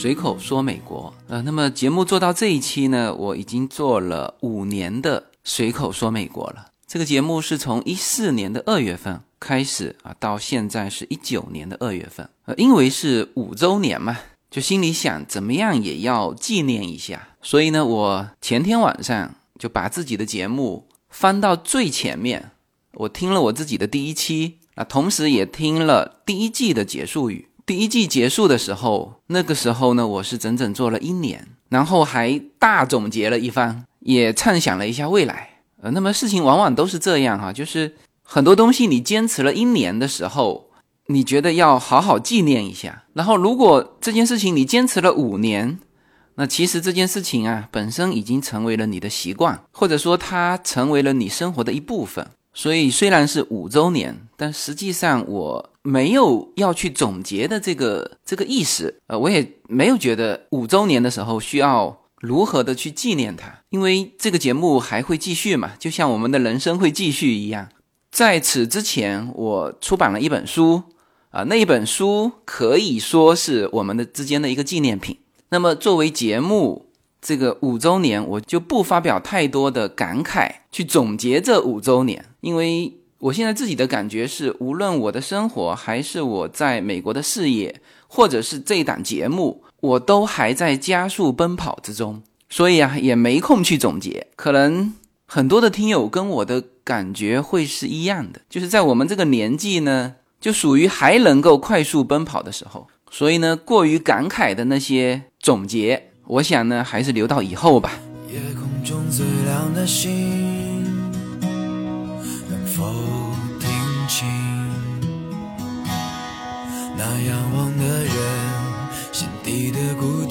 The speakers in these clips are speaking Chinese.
随口说美国。呃，那么节目做到这一期呢，我已经做了五年的随口说美国了。这个节目是从一四年的二月份开始啊，到现在是一九年的二月份。呃，因为是五周年嘛，就心里想怎么样也要纪念一下，所以呢，我前天晚上就把自己的节目翻到最前面，我听了我自己的第一期啊，同时也听了第一季的结束语。第一季结束的时候，那个时候呢，我是整整做了一年，然后还大总结了一番，也畅想了一下未来。呃，那么事情往往都是这样哈，就是很多东西你坚持了一年的时候，你觉得要好好纪念一下。然后如果这件事情你坚持了五年，那其实这件事情啊本身已经成为了你的习惯，或者说它成为了你生活的一部分。所以虽然是五周年，但实际上我没有要去总结的这个这个意思，呃，我也没有觉得五周年的时候需要如何的去纪念它，因为这个节目还会继续嘛，就像我们的人生会继续一样。在此之前，我出版了一本书，啊，那一本书可以说是我们的之间的一个纪念品。那么作为节目。这个五周年，我就不发表太多的感慨，去总结这五周年，因为我现在自己的感觉是，无论我的生活，还是我在美国的事业，或者是这档节目，我都还在加速奔跑之中，所以啊，也没空去总结。可能很多的听友跟我的感觉会是一样的，就是在我们这个年纪呢，就属于还能够快速奔跑的时候，所以呢，过于感慨的那些总结。我想呢，还是留到以后吧。夜空中最亮的星否听清？那仰望的人心底的孤独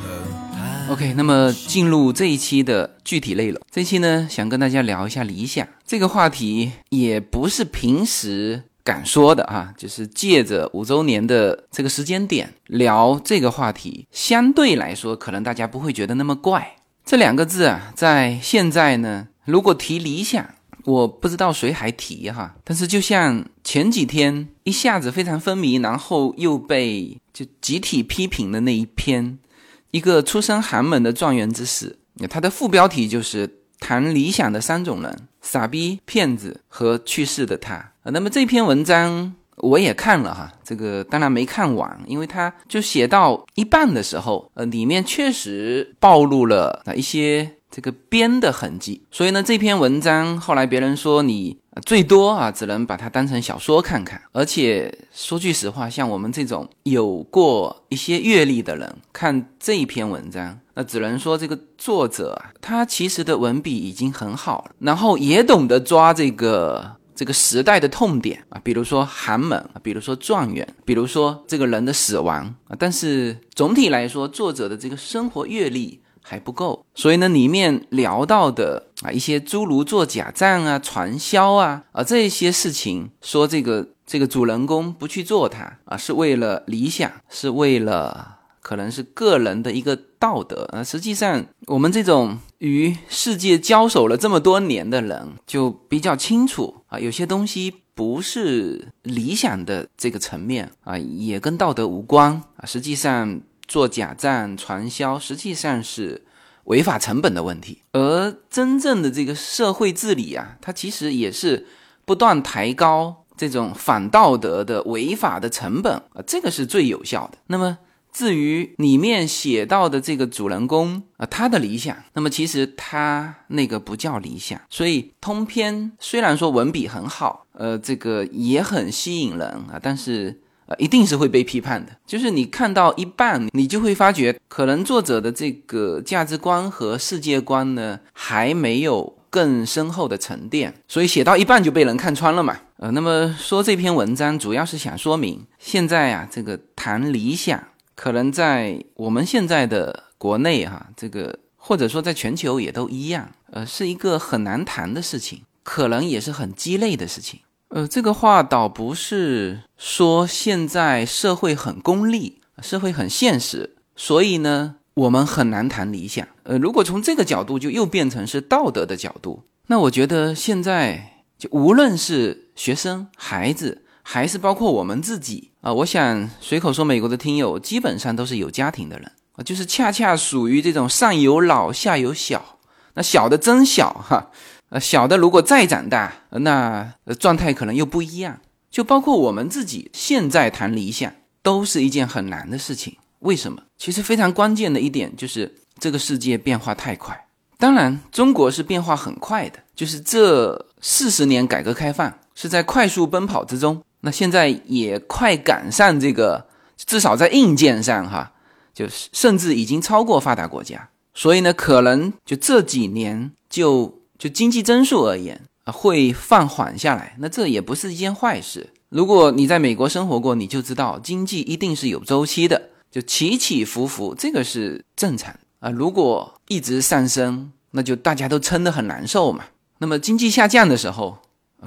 和 OK，那么进入这一期的具体内容。这期呢，想跟大家聊一下理想这个话题，也不是平时。敢说的啊，就是借着五周年的这个时间点聊这个话题，相对来说，可能大家不会觉得那么怪。这两个字啊，在现在呢，如果提理想，我不知道谁还提哈。但是就像前几天一下子非常风靡，然后又被就集体批评的那一篇，一个出身寒门的状元之死，他的副标题就是谈理想的三种人：傻逼、骗子和去世的他。那么这篇文章我也看了哈，这个当然没看完，因为他就写到一半的时候，呃，里面确实暴露了那一些这个编的痕迹，所以呢，这篇文章后来别人说你最多啊只能把它当成小说看看，而且说句实话，像我们这种有过一些阅历的人看这一篇文章，那只能说这个作者啊，他其实的文笔已经很好了，然后也懂得抓这个。这个时代的痛点啊，比如说寒门啊，比如说状元，比如说这个人的死亡啊，但是总体来说，作者的这个生活阅历还不够，所以呢，里面聊到的啊一些诸如做假账啊、传销啊啊这些事情，说这个这个主人公不去做它啊，是为了理想，是为了。可能是个人的一个道德啊，实际上我们这种与世界交手了这么多年的人，就比较清楚啊，有些东西不是理想的这个层面啊，也跟道德无关啊。实际上做假账、传销，实际上是违法成本的问题，而真正的这个社会治理啊，它其实也是不断抬高这种反道德的违法的成本啊，这个是最有效的。那么。至于里面写到的这个主人公啊，他的理想，那么其实他那个不叫理想。所以通篇虽然说文笔很好，呃，这个也很吸引人啊，但是一定是会被批判的。就是你看到一半，你就会发觉，可能作者的这个价值观和世界观呢，还没有更深厚的沉淀，所以写到一半就被人看穿了嘛。呃，那么说这篇文章主要是想说明，现在啊，这个谈理想。可能在我们现在的国内哈，这个或者说在全球也都一样，呃，是一个很难谈的事情，可能也是很鸡肋的事情。呃，这个话倒不是说现在社会很功利，社会很现实，所以呢，我们很难谈理想。呃，如果从这个角度，就又变成是道德的角度，那我觉得现在就无论是学生、孩子。还是包括我们自己啊。我想随口说，美国的听友基本上都是有家庭的人啊，就是恰恰属于这种上有老下有小，那小的真小哈，呃，小的如果再长大，那状态可能又不一样。就包括我们自己现在谈理想，都是一件很难的事情。为什么？其实非常关键的一点就是这个世界变化太快。当然，中国是变化很快的，就是这四十年改革开放是在快速奔跑之中。那现在也快赶上这个，至少在硬件上哈，就是甚至已经超过发达国家。所以呢，可能就这几年就就经济增速而言啊，会放缓下来。那这也不是一件坏事。如果你在美国生活过，你就知道经济一定是有周期的。就起起伏伏，这个是正常啊。如果一直上升，那就大家都撑得很难受嘛。那么经济下降的时候，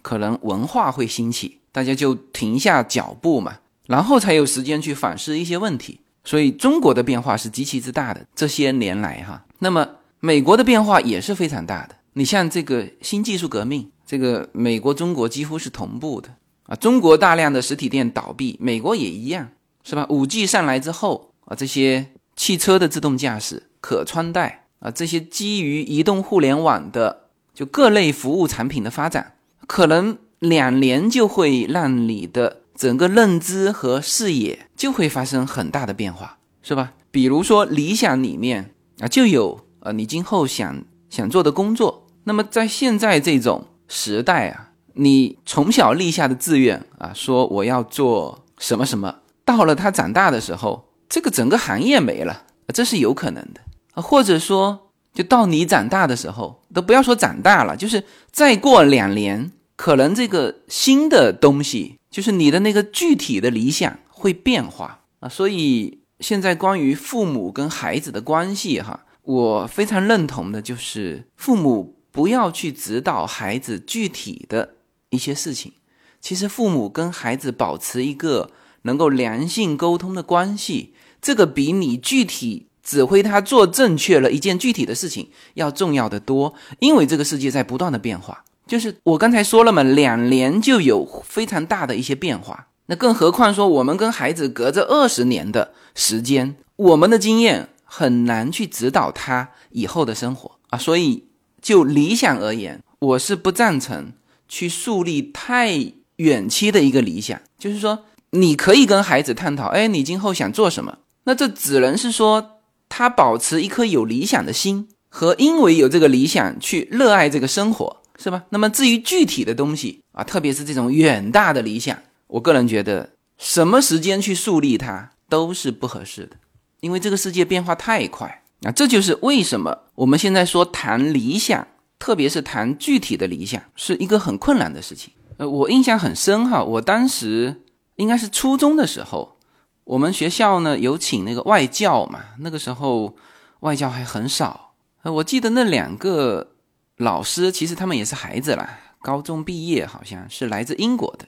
可能文化会兴起，大家就停下脚步嘛，然后才有时间去反思一些问题。所以中国的变化是极其之大的，这些年来哈。那么美国的变化也是非常大的。你像这个新技术革命，这个美国中国几乎是同步的啊。中国大量的实体店倒闭，美国也一样。是吧？五 G 上来之后啊，这些汽车的自动驾驶、可穿戴啊，这些基于移动互联网的就各类服务产品的发展，可能两年就会让你的整个认知和视野就会发生很大的变化，是吧？比如说理想里面啊，就有呃你今后想想做的工作。那么在现在这种时代啊，你从小立下的志愿啊，说我要做什么什么。到了他长大的时候，这个整个行业没了，这是有可能的啊。或者说，就到你长大的时候，都不要说长大了，就是再过两年，可能这个新的东西，就是你的那个具体的理想会变化啊。所以现在关于父母跟孩子的关系，哈，我非常认同的就是父母不要去指导孩子具体的一些事情，其实父母跟孩子保持一个。能够良性沟通的关系，这个比你具体指挥他做正确了一件具体的事情要重要的多。因为这个世界在不断的变化，就是我刚才说了嘛，两年就有非常大的一些变化。那更何况说我们跟孩子隔着二十年的时间，我们的经验很难去指导他以后的生活啊。所以就理想而言，我是不赞成去树立太远期的一个理想，就是说。你可以跟孩子探讨，哎，你今后想做什么？那这只能是说他保持一颗有理想的心，和因为有这个理想去热爱这个生活，是吧？那么至于具体的东西啊，特别是这种远大的理想，我个人觉得什么时间去树立它都是不合适的，因为这个世界变化太快啊。这就是为什么我们现在说谈理想，特别是谈具体的理想，是一个很困难的事情。呃，我印象很深哈，我当时。应该是初中的时候，我们学校呢有请那个外教嘛。那个时候外教还很少。呃，我记得那两个老师，其实他们也是孩子啦，高中毕业，好像是来自英国的。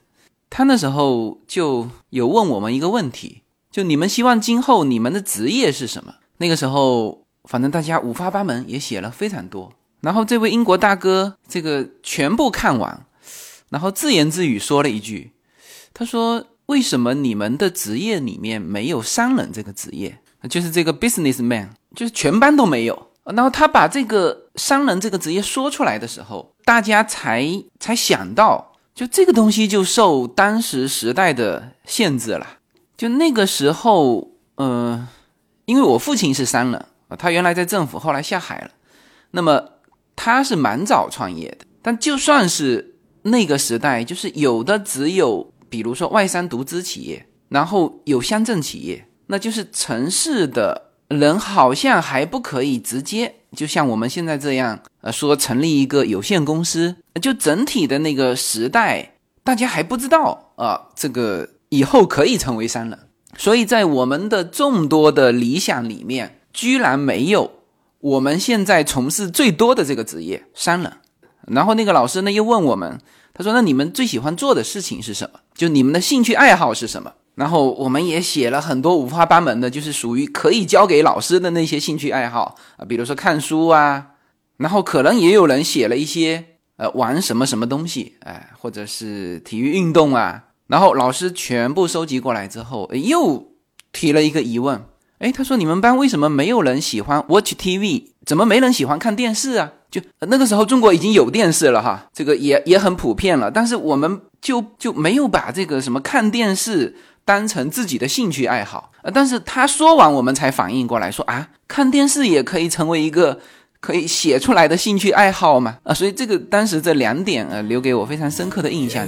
他那时候就有问我们一个问题，就你们希望今后你们的职业是什么？那个时候反正大家五花八门，也写了非常多。然后这位英国大哥这个全部看完，然后自言自语说了一句，他说。为什么你们的职业里面没有商人这个职业？就是这个 businessman，就是全班都没有。然后他把这个商人这个职业说出来的时候，大家才才想到，就这个东西就受当时时代的限制了。就那个时候，呃，因为我父亲是商人啊，他原来在政府，后来下海了。那么他是蛮早创业的，但就算是那个时代，就是有的只有。比如说外商独资企业，然后有乡镇企业，那就是城市的人好像还不可以直接，就像我们现在这样，呃，说成立一个有限公司，就整体的那个时代，大家还不知道啊，这个以后可以成为商人，所以在我们的众多的理想里面，居然没有我们现在从事最多的这个职业商人。然后那个老师呢又问我们。他说：“那你们最喜欢做的事情是什么？就你们的兴趣爱好是什么？”然后我们也写了很多五花八门的，就是属于可以交给老师的那些兴趣爱好啊，比如说看书啊。然后可能也有人写了一些呃玩什么什么东西，哎，或者是体育运动啊。然后老师全部收集过来之后，又提了一个疑问。哎，他说你们班为什么没有人喜欢 watch TV？怎么没人喜欢看电视啊？就那个时候中国已经有电视了哈，这个也也很普遍了，但是我们就就没有把这个什么看电视当成自己的兴趣爱好。但是他说完，我们才反应过来，说啊，看电视也可以成为一个可以写出来的兴趣爱好嘛？啊，所以这个当时这两点啊，留给我非常深刻的印象。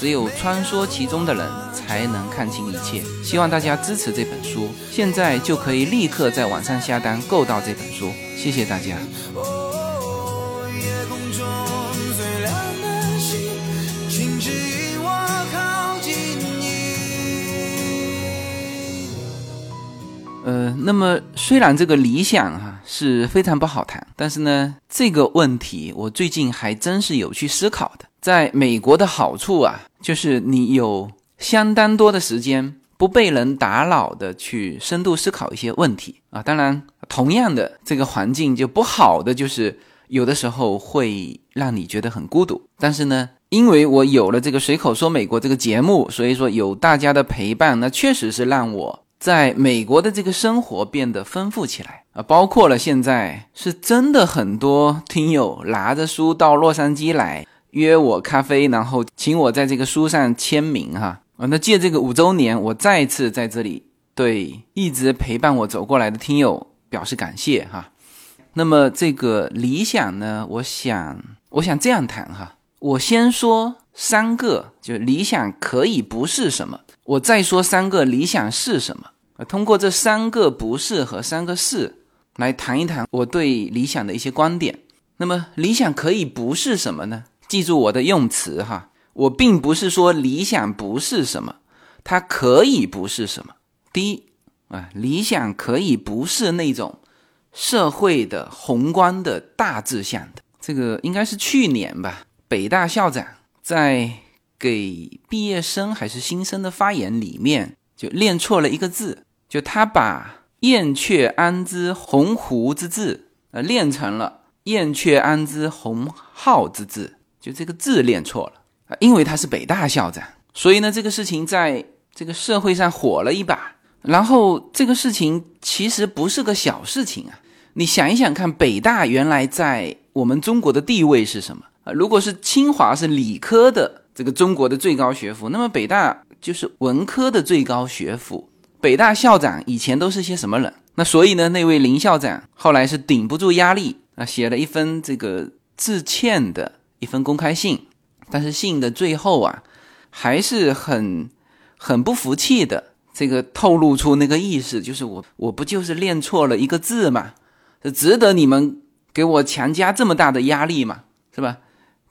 只有穿梭其中的人才能看清一切。希望大家支持这本书，现在就可以立刻在网上下单购到这本书。谢谢大家。呃，那么虽然这个理想哈是非常不好谈，但是呢，这个问题我最近还真是有去思考的。在美国的好处啊，就是你有相当多的时间不被人打扰的去深度思考一些问题啊。当然，同样的这个环境就不好的就是有的时候会让你觉得很孤独。但是呢，因为我有了这个随口说美国这个节目，所以说有大家的陪伴，那确实是让我在美国的这个生活变得丰富起来啊。包括了现在是真的很多听友拿着书到洛杉矶来。约我咖啡，然后请我在这个书上签名哈啊！那借这个五周年，我再次在这里对一直陪伴我走过来的听友表示感谢哈。那么这个理想呢，我想我想这样谈哈。我先说三个，就理想可以不是什么，我再说三个理想是什么。通过这三个不是和三个是来谈一谈我对理想的一些观点。那么理想可以不是什么呢？记住我的用词哈，我并不是说理想不是什么，它可以不是什么。第一啊，理想可以不是那种社会的宏观的大志向的。这个应该是去年吧，北大校长在给毕业生还是新生的发言里面就练错了一个字，就他把“燕雀安知鸿鹄之志”呃练成了“燕雀安知鸿鹄之志”。就这个字练错了啊，因为他是北大校长，所以呢，这个事情在这个社会上火了一把。然后这个事情其实不是个小事情啊，你想一想看，北大原来在我们中国的地位是什么啊？如果是清华是理科的这个中国的最高学府，那么北大就是文科的最高学府。北大校长以前都是些什么人？那所以呢，那位林校长后来是顶不住压力啊，写了一封这个致歉的。一封公开信，但是信的最后啊，还是很很不服气的，这个透露出那个意思，就是我我不就是练错了一个字吗？这值得你们给我强加这么大的压力吗？是吧？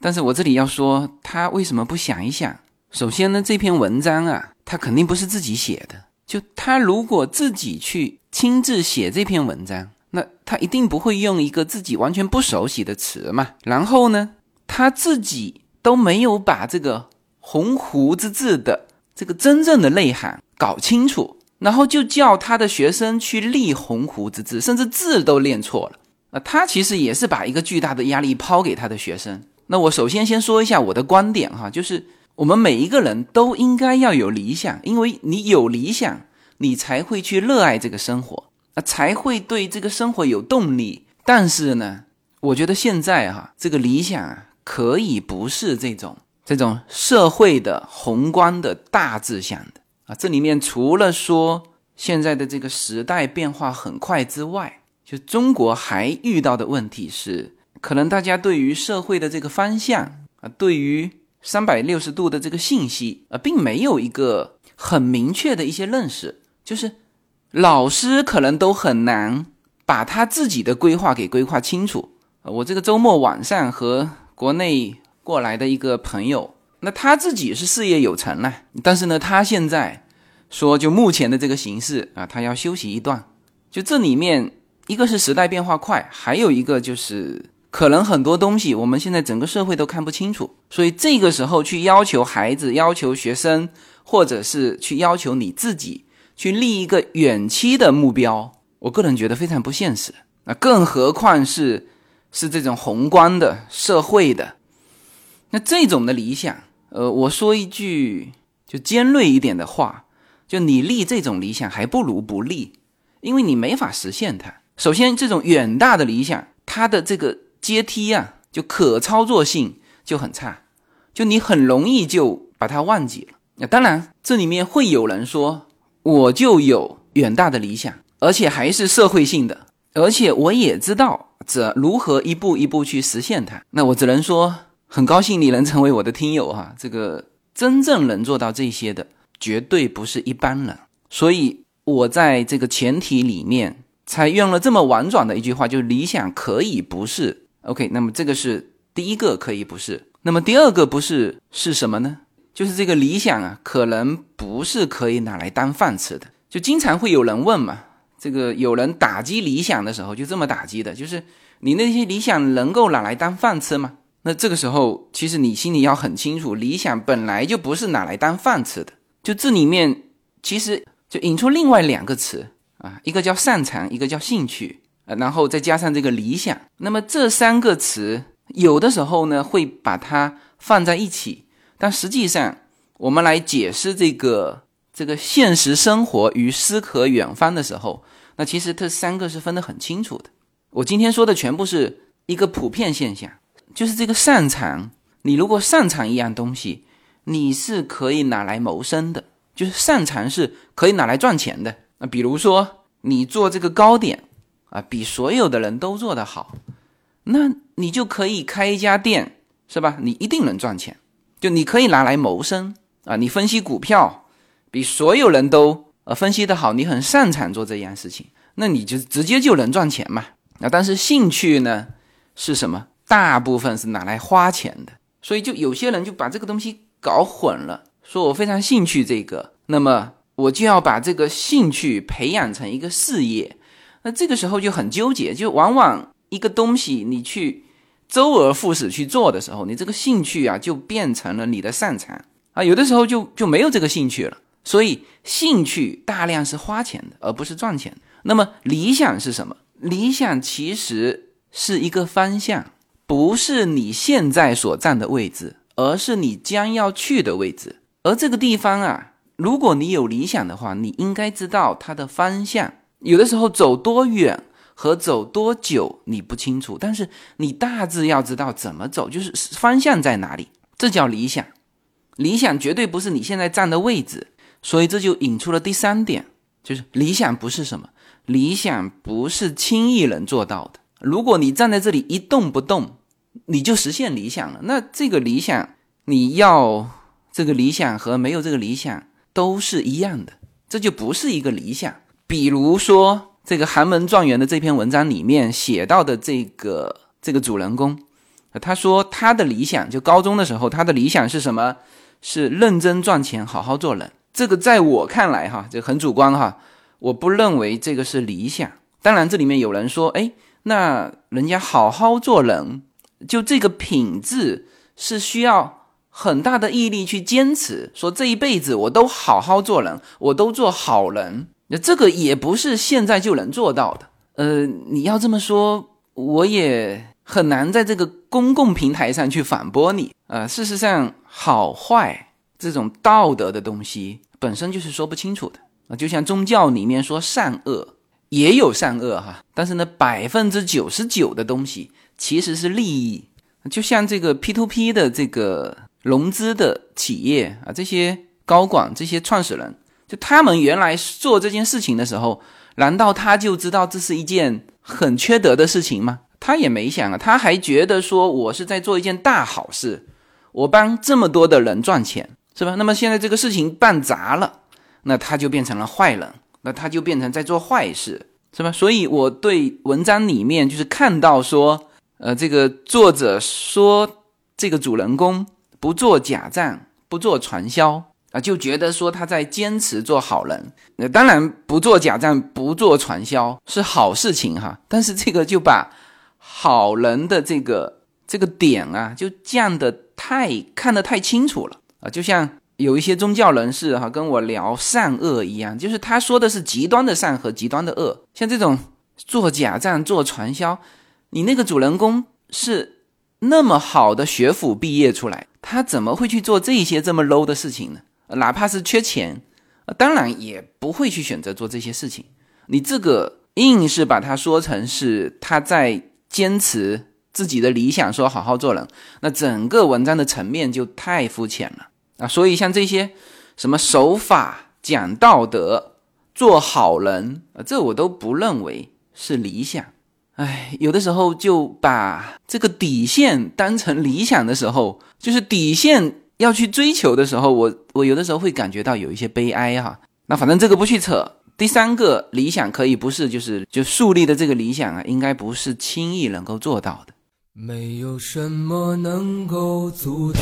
但是我这里要说，他为什么不想一想？首先呢，这篇文章啊，他肯定不是自己写的，就他如果自己去亲自写这篇文章，那他一定不会用一个自己完全不熟悉的词嘛。然后呢？他自己都没有把这个“鸿鹄之志”的这个真正的内涵搞清楚，然后就叫他的学生去立“鸿鹄之志”，甚至字都练错了。啊，他其实也是把一个巨大的压力抛给他的学生。那我首先先说一下我的观点哈，就是我们每一个人都应该要有理想，因为你有理想，你才会去热爱这个生活，啊，才会对这个生活有动力。但是呢，我觉得现在哈，这个理想啊。可以不是这种这种社会的宏观的大志向的啊，这里面除了说现在的这个时代变化很快之外，就中国还遇到的问题是，可能大家对于社会的这个方向啊，对于三百六十度的这个信息啊，并没有一个很明确的一些认识，就是老师可能都很难把他自己的规划给规划清楚。我这个周末晚上和国内过来的一个朋友，那他自己是事业有成了，但是呢，他现在说就目前的这个形势啊，他要休息一段。就这里面一个是时代变化快，还有一个就是可能很多东西我们现在整个社会都看不清楚，所以这个时候去要求孩子、要求学生，或者是去要求你自己去立一个远期的目标，我个人觉得非常不现实。那更何况是是这种宏观的社会的。那这种的理想，呃，我说一句就尖锐一点的话，就你立这种理想，还不如不立，因为你没法实现它。首先，这种远大的理想，它的这个阶梯啊，就可操作性就很差，就你很容易就把它忘记了。那当然，这里面会有人说，我就有远大的理想，而且还是社会性的，而且我也知道这如何一步一步去实现它。那我只能说。很高兴你能成为我的听友哈，这个真正能做到这些的，绝对不是一般人。所以我在这个前提里面才用了这么婉转的一句话，就是理想可以不是 OK。那么这个是第一个可以不是，那么第二个不是是什么呢？就是这个理想啊，可能不是可以拿来当饭吃的。就经常会有人问嘛，这个有人打击理想的时候就这么打击的，就是你那些理想能够拿来当饭吃吗？那这个时候，其实你心里要很清楚，理想本来就不是拿来当饭吃的。就这里面，其实就引出另外两个词啊，一个叫擅长，一个叫兴趣，呃，然后再加上这个理想。那么这三个词，有的时候呢会把它放在一起，但实际上，我们来解释这个这个现实生活与诗和远方的时候，那其实这三个是分得很清楚的。我今天说的全部是一个普遍现象。就是这个擅长，你如果擅长一样东西，你是可以拿来谋生的。就是擅长是可以拿来赚钱的。那比如说你做这个糕点啊，比所有的人都做得好，那你就可以开一家店，是吧？你一定能赚钱。就你可以拿来谋生啊。你分析股票，比所有人都呃分析的好，你很擅长做这件事情，那你就直接就能赚钱嘛。啊，但是兴趣呢是什么？大部分是拿来花钱的，所以就有些人就把这个东西搞混了，说我非常兴趣这个，那么我就要把这个兴趣培养成一个事业，那这个时候就很纠结，就往往一个东西你去周而复始去做的时候，你这个兴趣啊就变成了你的擅长。啊，有的时候就就没有这个兴趣了，所以兴趣大量是花钱的，而不是赚钱的。那么理想是什么？理想其实是一个方向。不是你现在所站的位置，而是你将要去的位置。而这个地方啊，如果你有理想的话，你应该知道它的方向。有的时候走多远和走多久你不清楚，但是你大致要知道怎么走，就是方向在哪里。这叫理想。理想绝对不是你现在站的位置。所以这就引出了第三点，就是理想不是什么，理想不是轻易能做到的。如果你站在这里一动不动，你就实现理想了。那这个理想，你要这个理想和没有这个理想都是一样的，这就不是一个理想。比如说，这个寒门状元的这篇文章里面写到的这个这个主人公，他说他的理想就高中的时候，他的理想是什么？是认真赚钱，好好做人。这个在我看来，哈，这很主观哈，我不认为这个是理想。当然，这里面有人说，哎，那人家好好做人。就这个品质是需要很大的毅力去坚持，说这一辈子我都好好做人，我都做好人，那这个也不是现在就能做到的。呃，你要这么说，我也很难在这个公共平台上去反驳你。呃，事实上，好坏这种道德的东西本身就是说不清楚的啊。就像宗教里面说善恶也有善恶哈，但是呢，百分之九十九的东西。其实是利益，就像这个 P to P 的这个融资的企业啊，这些高管、这些创始人，就他们原来做这件事情的时候，难道他就知道这是一件很缺德的事情吗？他也没想啊，他还觉得说我是在做一件大好事，我帮这么多的人赚钱，是吧？那么现在这个事情办砸了，那他就变成了坏人，那他就变成在做坏事，是吧？所以我对文章里面就是看到说。呃，这个作者说这个主人公不做假账，不做传销啊，就觉得说他在坚持做好人。那当然不做假账，不做传销是好事情哈，但是这个就把好人的这个这个点啊，就降的太看得太清楚了啊，就像有一些宗教人士哈跟我聊善恶一样，就是他说的是极端的善和极端的恶，像这种做假账、做传销，你那个主人公是。那么好的学府毕业出来，他怎么会去做这些这么 low 的事情呢？哪怕是缺钱，当然也不会去选择做这些事情。你这个硬是把它说成是他在坚持自己的理想，说好好做人，那整个文章的层面就太肤浅了啊！所以像这些什么守法、讲道德、做好人啊，这我都不认为是理想。哎，有的时候就把这个底线当成理想的时候，就是底线要去追求的时候，我我有的时候会感觉到有一些悲哀哈。那反正这个不去扯。第三个理想可以不是，就是就树立的这个理想啊，应该不是轻易能够做到的。没有什么能够阻挡。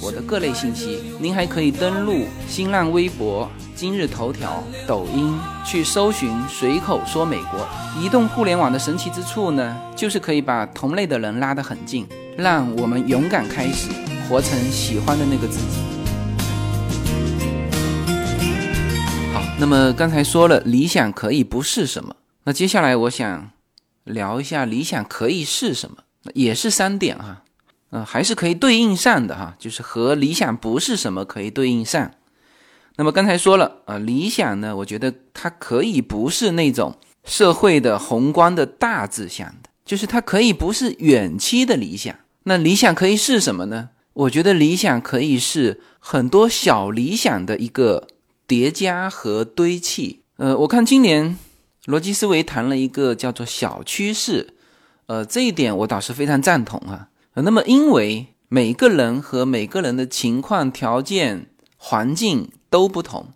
我的各类信息。您还可以登录新浪微博、今日头条、抖音去搜寻“随口说美国”。移动互联网的神奇之处呢，就是可以把同类的人拉得很近，让我们勇敢开始，活成喜欢的那个自己。好，那么刚才说了理想可以不是什么，那接下来我想聊一下理想可以是什么。也是三点哈，嗯，还是可以对应上的哈，就是和理想不是什么可以对应上。那么刚才说了啊，理想呢，我觉得它可以不是那种社会的宏观的大志向的，就是它可以不是远期的理想。那理想可以是什么呢？我觉得理想可以是很多小理想的一个叠加和堆砌。呃，我看今年逻辑思维谈了一个叫做小趋势。呃，这一点我倒是非常赞同啊。那么，因为每个人和每个人的情况、条件、环境都不同，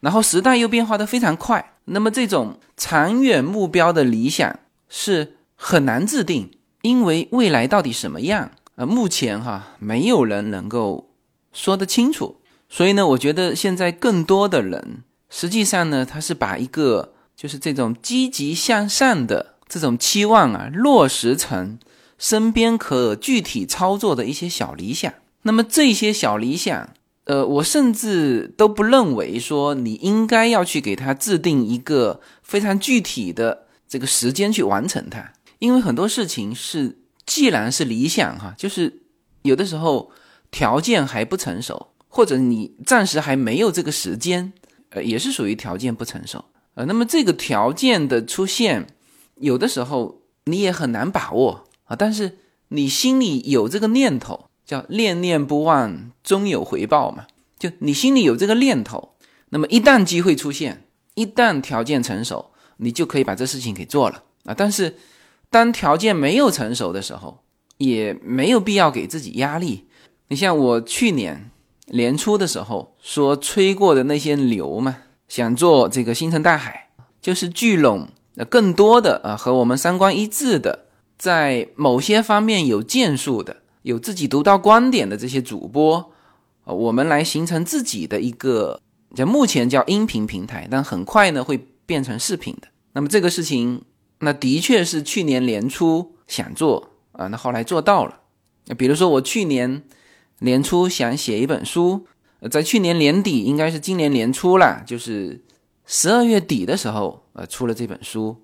然后时代又变化的非常快，那么这种长远目标的理想是很难制定，因为未来到底什么样啊？目前哈，没有人能够说得清楚。所以呢，我觉得现在更多的人，实际上呢，他是把一个就是这种积极向上的。这种期望啊，落实成身边可具体操作的一些小理想。那么这些小理想，呃，我甚至都不认为说你应该要去给他制定一个非常具体的这个时间去完成它，因为很多事情是，既然是理想哈，就是有的时候条件还不成熟，或者你暂时还没有这个时间，呃，也是属于条件不成熟。呃，那么这个条件的出现。有的时候你也很难把握啊，但是你心里有这个念头，叫念念不忘，终有回报嘛。就你心里有这个念头，那么一旦机会出现，一旦条件成熟，你就可以把这事情给做了啊。但是当条件没有成熟的时候，也没有必要给自己压力。你像我去年年初的时候说吹过的那些牛嘛，想做这个星辰大海，就是聚拢。那更多的啊，和我们三观一致的，在某些方面有建树的、有自己独到观点的这些主播，啊，我们来形成自己的一个，叫目前叫音频平台，但很快呢会变成视频的。那么这个事情，那的确是去年年初想做啊，那后来做到了。那比如说我去年年初想写一本书，在去年年底，应该是今年年初了，就是。十二月底的时候，呃，出了这本书，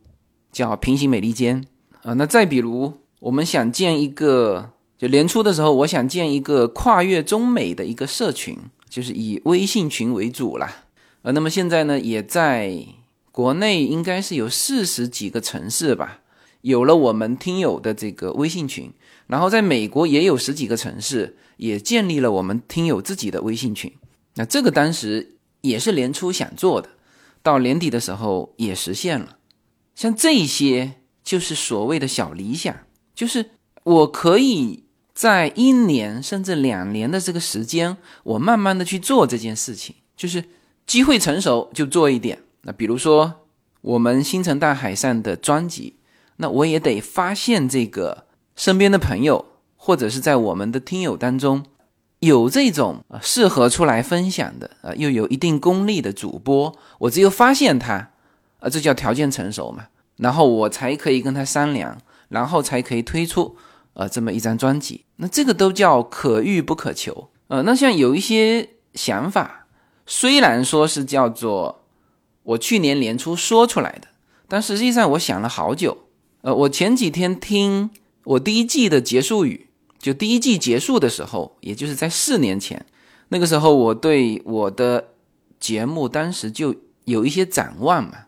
叫平行美利坚啊。那再比如，我们想建一个，就年初的时候，我想建一个跨越中美的一个社群，就是以微信群为主啦。呃，那么现在呢，也在国内应该是有四十几个城市吧，有了我们听友的这个微信群，然后在美国也有十几个城市也建立了我们听友自己的微信群。那这个当时也是年初想做的，到年底的时候也实现了。像这些就是所谓的小理想，就是我可以在一年甚至两年的这个时间，我慢慢的去做这件事情，就是机会成熟就做一点。那比如说我们星辰大海上的专辑，那我也得发现这个身边的朋友或者是在我们的听友当中。有这种适合出来分享的啊，又有一定功力的主播，我只有发现他，啊，这叫条件成熟嘛，然后我才可以跟他商量，然后才可以推出呃这么一张专辑。那这个都叫可遇不可求。呃，那像有一些想法，虽然说是叫做我去年年初说出来的，但实际上我想了好久。呃，我前几天听我第一季的结束语。就第一季结束的时候，也就是在四年前，那个时候我对我的节目当时就有一些展望嘛。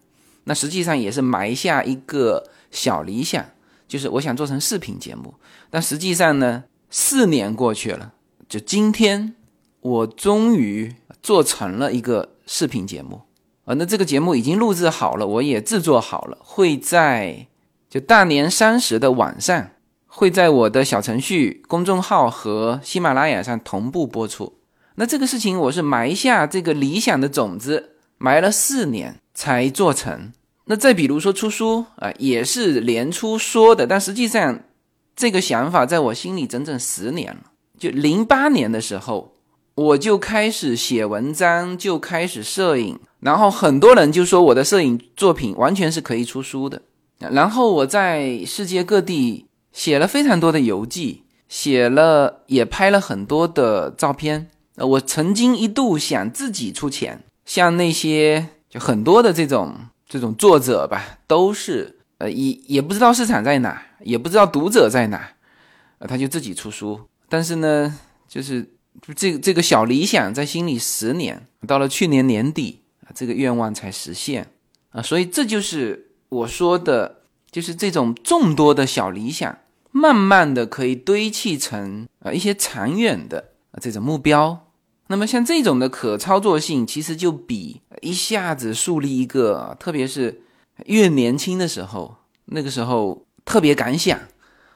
那实际上也是埋下一个小理想，就是我想做成视频节目。但实际上呢，四年过去了，就今天我终于做成了一个视频节目啊。那这个节目已经录制好了，我也制作好了，会在就大年三十的晚上。会在我的小程序、公众号和喜马拉雅上同步播出。那这个事情，我是埋下这个理想的种子，埋了四年才做成。那再比如说出书啊，也是年初说的，但实际上这个想法在我心里整整十年了。就零八年的时候，我就开始写文章，就开始摄影，然后很多人就说我的摄影作品完全是可以出书的。然后我在世界各地。写了非常多的游记，写了也拍了很多的照片。呃，我曾经一度想自己出钱，像那些就很多的这种这种作者吧，都是呃也也不知道市场在哪，也不知道读者在哪，呃他就自己出书。但是呢，就是就这个这个小理想在心里十年，到了去年年底啊，这个愿望才实现啊。所以这就是我说的，就是这种众多的小理想。慢慢的可以堆砌成啊一些长远的啊这种目标，那么像这种的可操作性，其实就比一下子树立一个，特别是越年轻的时候，那个时候特别敢想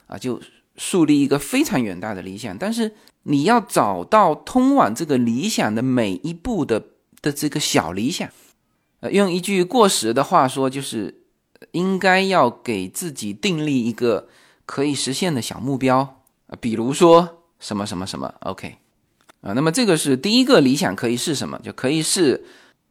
啊，就树立一个非常远大的理想。但是你要找到通往这个理想的每一步的的这个小理想，呃，用一句过时的话说，就是应该要给自己订立一个。可以实现的小目标，比如说什么什么什么，OK，啊，那么这个是第一个理想，可以是什么？就可以是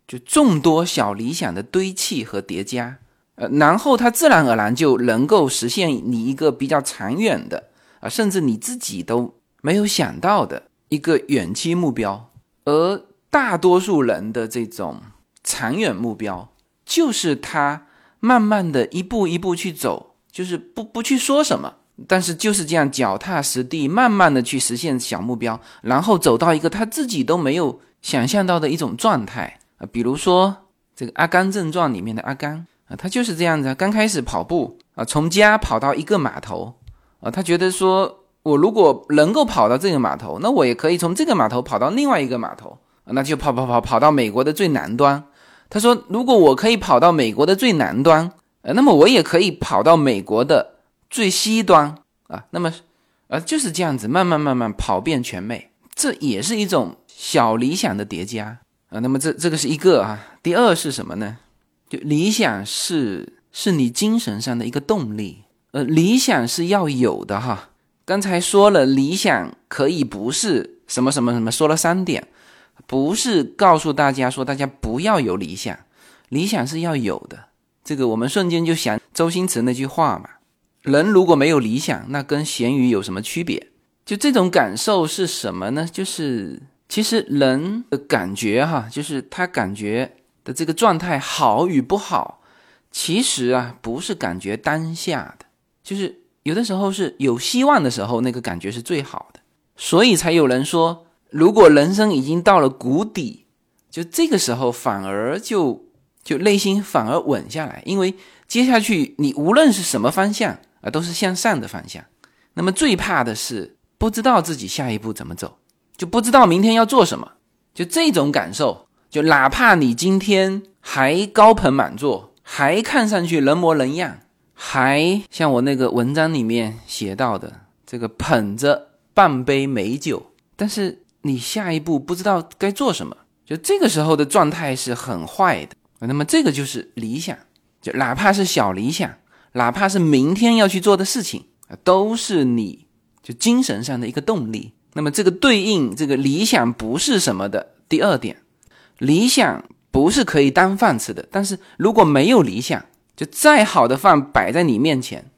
就众多小理想的堆砌和叠加，呃，然后它自然而然就能够实现你一个比较长远的啊，甚至你自己都没有想到的一个远期目标。而大多数人的这种长远目标，就是他慢慢的一步一步去走。就是不不去说什么，但是就是这样脚踏实地，慢慢的去实现小目标，然后走到一个他自己都没有想象到的一种状态啊。比如说这个《阿甘正传》里面的阿甘啊，他就是这样子，刚开始跑步啊，从家跑到一个码头啊，他觉得说我如果能够跑到这个码头，那我也可以从这个码头跑到另外一个码头，那就跑跑跑跑到美国的最南端。他说，如果我可以跑到美国的最南端。呃，那么我也可以跑到美国的最西端啊，那么，呃，就是这样子，慢慢慢慢跑遍全美，这也是一种小理想的叠加啊。那么这这个是一个啊，第二是什么呢？就理想是是你精神上的一个动力，呃，理想是要有的哈。刚才说了，理想可以不是什么什么什么，说了三点，不是告诉大家说大家不要有理想，理想是要有的。这个我们瞬间就想周星驰那句话嘛，人如果没有理想，那跟咸鱼有什么区别？就这种感受是什么呢？就是其实人的感觉哈，就是他感觉的这个状态好与不好，其实啊，不是感觉当下的，就是有的时候是有希望的时候，那个感觉是最好的。所以才有人说，如果人生已经到了谷底，就这个时候反而就就内心反而稳下来，因为接下去你无论是什么方向啊，都是向上的方向。那么最怕的是不知道自己下一步怎么走，就不知道明天要做什么，就这种感受。就哪怕你今天还高朋满座，还看上去人模人样，还像我那个文章里面写到的这个捧着半杯美酒，但是你下一步不知道该做什么，就这个时候的状态是很坏的。那么这个就是理想，就哪怕是小理想，哪怕是明天要去做的事情都是你就精神上的一个动力。那么这个对应这个理想不是什么的第二点。理想不是可以当饭吃的，但是如果没有理想，就再好的饭摆在你面前，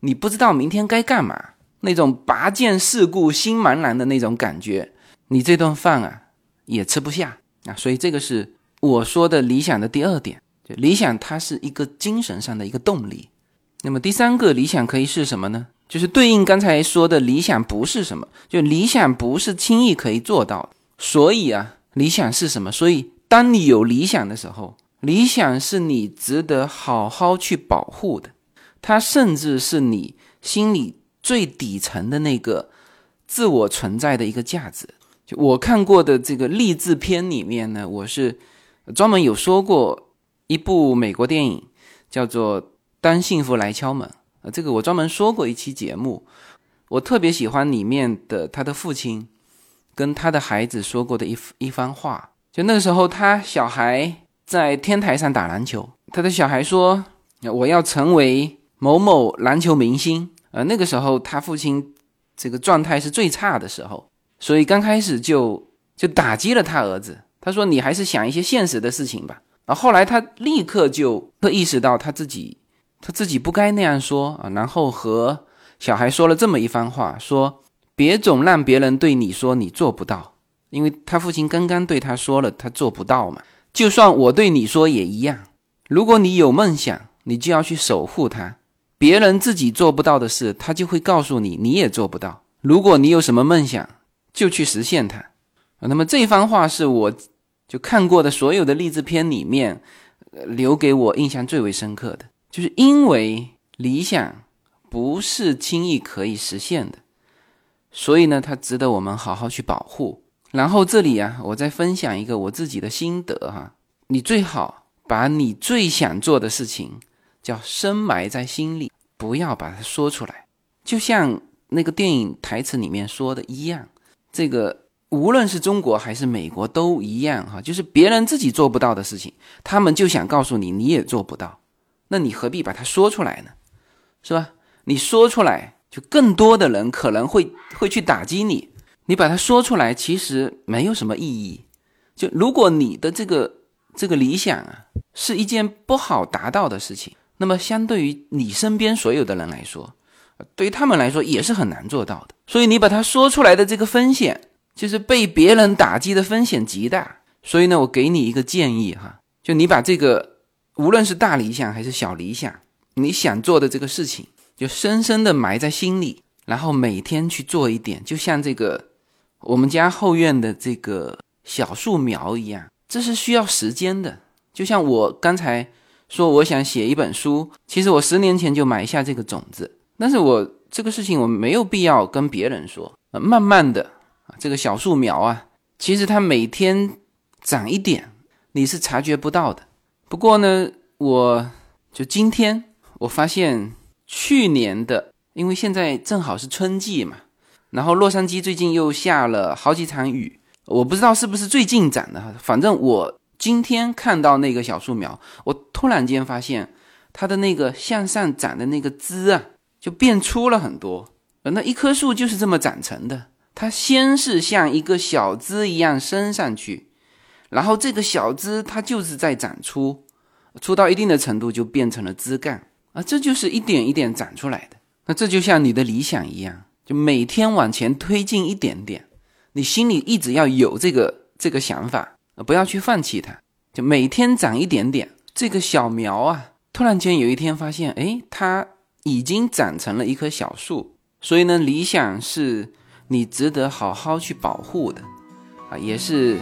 你不知道明天该干嘛，那种拔剑四顾心茫然的那种感觉，你这顿饭啊也吃不下啊。所以这个是我说的理想的第二点，就理想它是一个精神上的一个动力。那么第三个理想可以是什么呢？就是对应刚才说的理想不是什么，就理想不是轻易可以做到。所以啊。理想是什么？所以，当你有理想的时候，理想是你值得好好去保护的，它甚至是你心里最底层的那个自我存在的一个价值。就我看过的这个励志片里面呢，我是专门有说过一部美国电影，叫做《当幸福来敲门》啊，这个我专门说过一期节目，我特别喜欢里面的他的父亲。跟他的孩子说过的一一番话，就那个时候，他小孩在天台上打篮球，他的小孩说：“我要成为某某篮球明星。”呃，那个时候他父亲这个状态是最差的时候，所以刚开始就就打击了他儿子。他说：“你还是想一些现实的事情吧。”啊，后来他立刻就意识到他自己他自己不该那样说啊，然后和小孩说了这么一番话，说。别总让别人对你说你做不到，因为他父亲刚刚对他说了他做不到嘛。就算我对你说也一样。如果你有梦想，你就要去守护它。别人自己做不到的事，他就会告诉你你也做不到。如果你有什么梦想，就去实现它啊。那么这番话是我就看过的所有的励志片里面，留给我印象最为深刻的，就是因为理想不是轻易可以实现的。所以呢，它值得我们好好去保护。然后这里啊，我再分享一个我自己的心得哈。你最好把你最想做的事情叫深埋在心里，不要把它说出来。就像那个电影台词里面说的一样，这个无论是中国还是美国都一样哈，就是别人自己做不到的事情，他们就想告诉你你也做不到，那你何必把它说出来呢？是吧？你说出来。就更多的人可能会会去打击你，你把它说出来，其实没有什么意义。就如果你的这个这个理想啊，是一件不好达到的事情，那么相对于你身边所有的人来说，对于他们来说也是很难做到的。所以你把它说出来的这个风险，就是被别人打击的风险极大。所以呢，我给你一个建议哈，就你把这个无论是大理想还是小理想，你想做的这个事情。就深深的埋在心里，然后每天去做一点，就像这个我们家后院的这个小树苗一样，这是需要时间的。就像我刚才说，我想写一本书，其实我十年前就埋下这个种子，但是我这个事情我没有必要跟别人说，慢慢的啊，这个小树苗啊，其实它每天长一点，你是察觉不到的。不过呢，我就今天我发现。去年的，因为现在正好是春季嘛，然后洛杉矶最近又下了好几场雨，我不知道是不是最近长的，反正我今天看到那个小树苗，我突然间发现它的那个向上长的那个枝啊，就变粗了很多。那一棵树就是这么长成的，它先是像一个小枝一样伸上去，然后这个小枝它就是在长出，出到一定的程度就变成了枝干。啊，这就是一点一点长出来的。那这就像你的理想一样，就每天往前推进一点点。你心里一直要有这个这个想法，不要去放弃它。就每天长一点点，这个小苗啊，突然间有一天发现，哎，它已经长成了一棵小树。所以呢，理想是你值得好好去保护的，啊，也是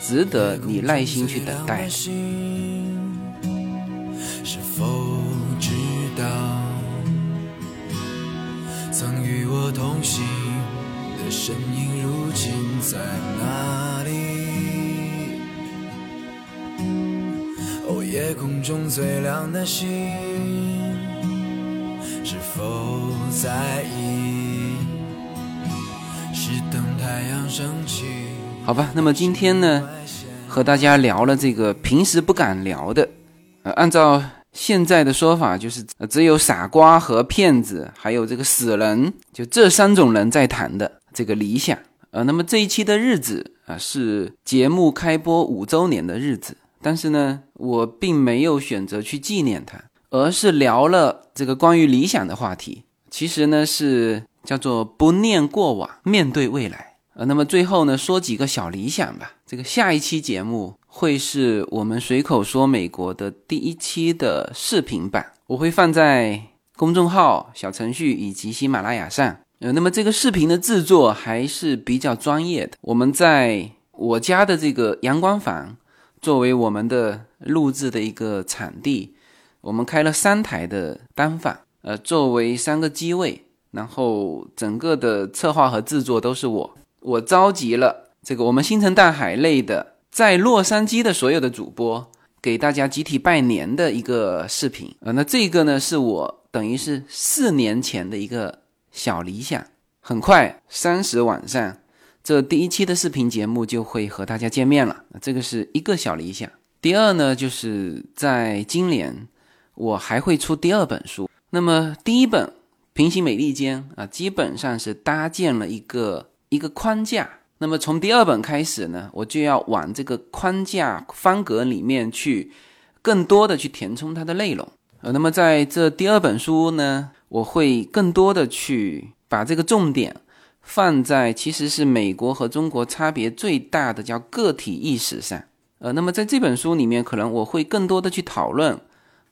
值得你耐心去等待的。是否知道，曾与我同行的身影，如今在哪里？哦，夜空中最亮的星，是否在意？是等太阳升起。好吧，那么今天呢，和大家聊了这个平时不敢聊的，呃，按照。现在的说法就是，只有傻瓜和骗子，还有这个死人，就这三种人在谈的这个理想。呃，那么这一期的日子啊，是节目开播五周年的日子，但是呢，我并没有选择去纪念它，而是聊了这个关于理想的话题。其实呢，是叫做不念过往，面对未来。呃，那么最后呢，说几个小理想吧。这个下一期节目。会是我们随口说美国的第一期的视频版，我会放在公众号、小程序以及喜马拉雅上。呃，那么这个视频的制作还是比较专业的。我们在我家的这个阳光房作为我们的录制的一个场地，我们开了三台的单反，呃，作为三个机位，然后整个的策划和制作都是我。我召集了这个我们星辰大海类的。在洛杉矶的所有的主播给大家集体拜年的一个视频啊，那这个呢是我等于是四年前的一个小理想。很快三十晚上，这第一期的视频节目就会和大家见面了。这个是一个小理想。第二呢，就是在今年我还会出第二本书。那么第一本《平行美利坚》啊，基本上是搭建了一个一个框架。那么从第二本开始呢，我就要往这个框架方格里面去，更多的去填充它的内容。呃，那么在这第二本书呢，我会更多的去把这个重点放在其实是美国和中国差别最大的叫个体意识上。呃，那么在这本书里面，可能我会更多的去讨论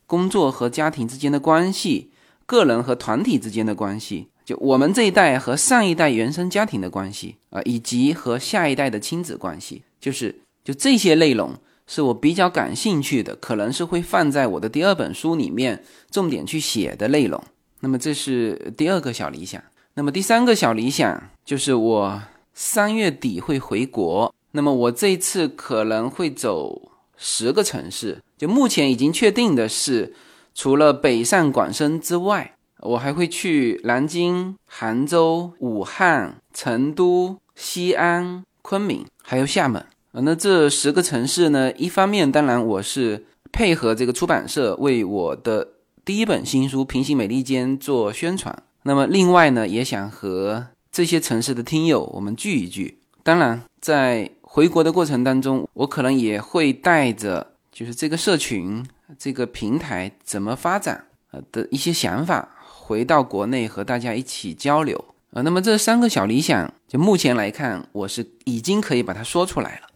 工作和家庭之间的关系，个人和团体之间的关系。就我们这一代和上一代原生家庭的关系啊，以及和下一代的亲子关系，就是就这些内容是我比较感兴趣的，可能是会放在我的第二本书里面重点去写的内容。那么这是第二个小理想。那么第三个小理想就是我三月底会回国。那么我这次可能会走十个城市，就目前已经确定的是，除了北上广深之外。我还会去南京、杭州、武汉、成都、西安、昆明，还有厦门。呃，那这十个城市呢？一方面，当然我是配合这个出版社为我的第一本新书《平行美利坚》做宣传。那么，另外呢，也想和这些城市的听友我们聚一聚。当然，在回国的过程当中，我可能也会带着就是这个社群、这个平台怎么发展呃的一些想法。回到国内和大家一起交流啊，那么这三个小理想，就目前来看，我是已经可以把它说出来了，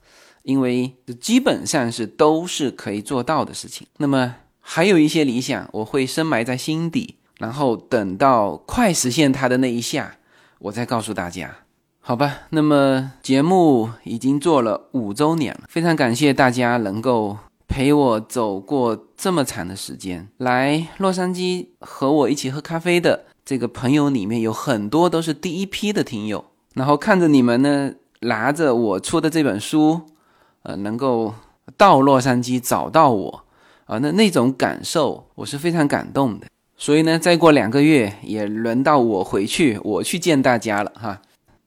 因为基本上是都是可以做到的事情。那么还有一些理想，我会深埋在心底，然后等到快实现它的那一下，我再告诉大家，好吧？那么节目已经做了五周年了，非常感谢大家能够。陪我走过这么长的时间，来洛杉矶和我一起喝咖啡的这个朋友里面有很多都是第一批的听友，然后看着你们呢拿着我出的这本书，呃，能够到洛杉矶找到我，啊，那那种感受我是非常感动的。所以呢，再过两个月也轮到我回去，我去见大家了哈。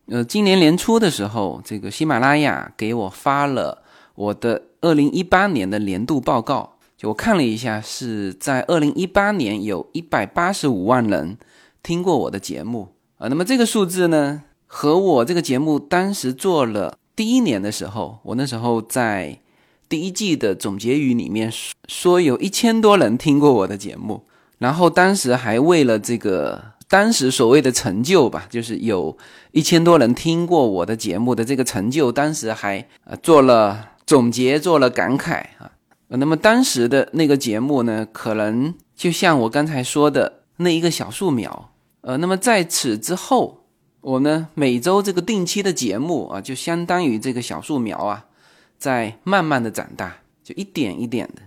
呃，今年年初的时候，这个喜马拉雅给我发了我的。二零一八年的年度报告，就我看了一下，是在二零一八年有一百八十五万人听过我的节目啊。那么这个数字呢，和我这个节目当时做了第一年的时候，我那时候在第一季的总结语里面说有一千多人听过我的节目，然后当时还为了这个当时所谓的成就吧，就是有一千多人听过我的节目的这个成就，当时还呃做了。总结做了感慨啊，呃，那么当时的那个节目呢，可能就像我刚才说的那一个小树苗。呃，那么在此之后，我呢每周这个定期的节目啊，就相当于这个小树苗啊，在慢慢的长大，就一点一点的。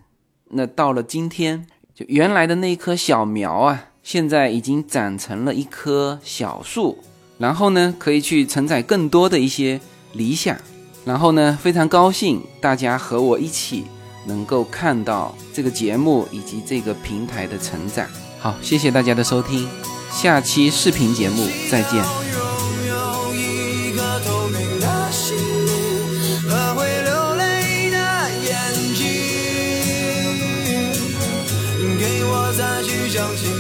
那到了今天，就原来的那棵小苗啊，现在已经长成了一棵小树，然后呢，可以去承载更多的一些理想。然后呢，非常高兴大家和我一起能够看到这个节目以及这个平台的成长。好，谢谢大家的收听。下期视频节目再见。相信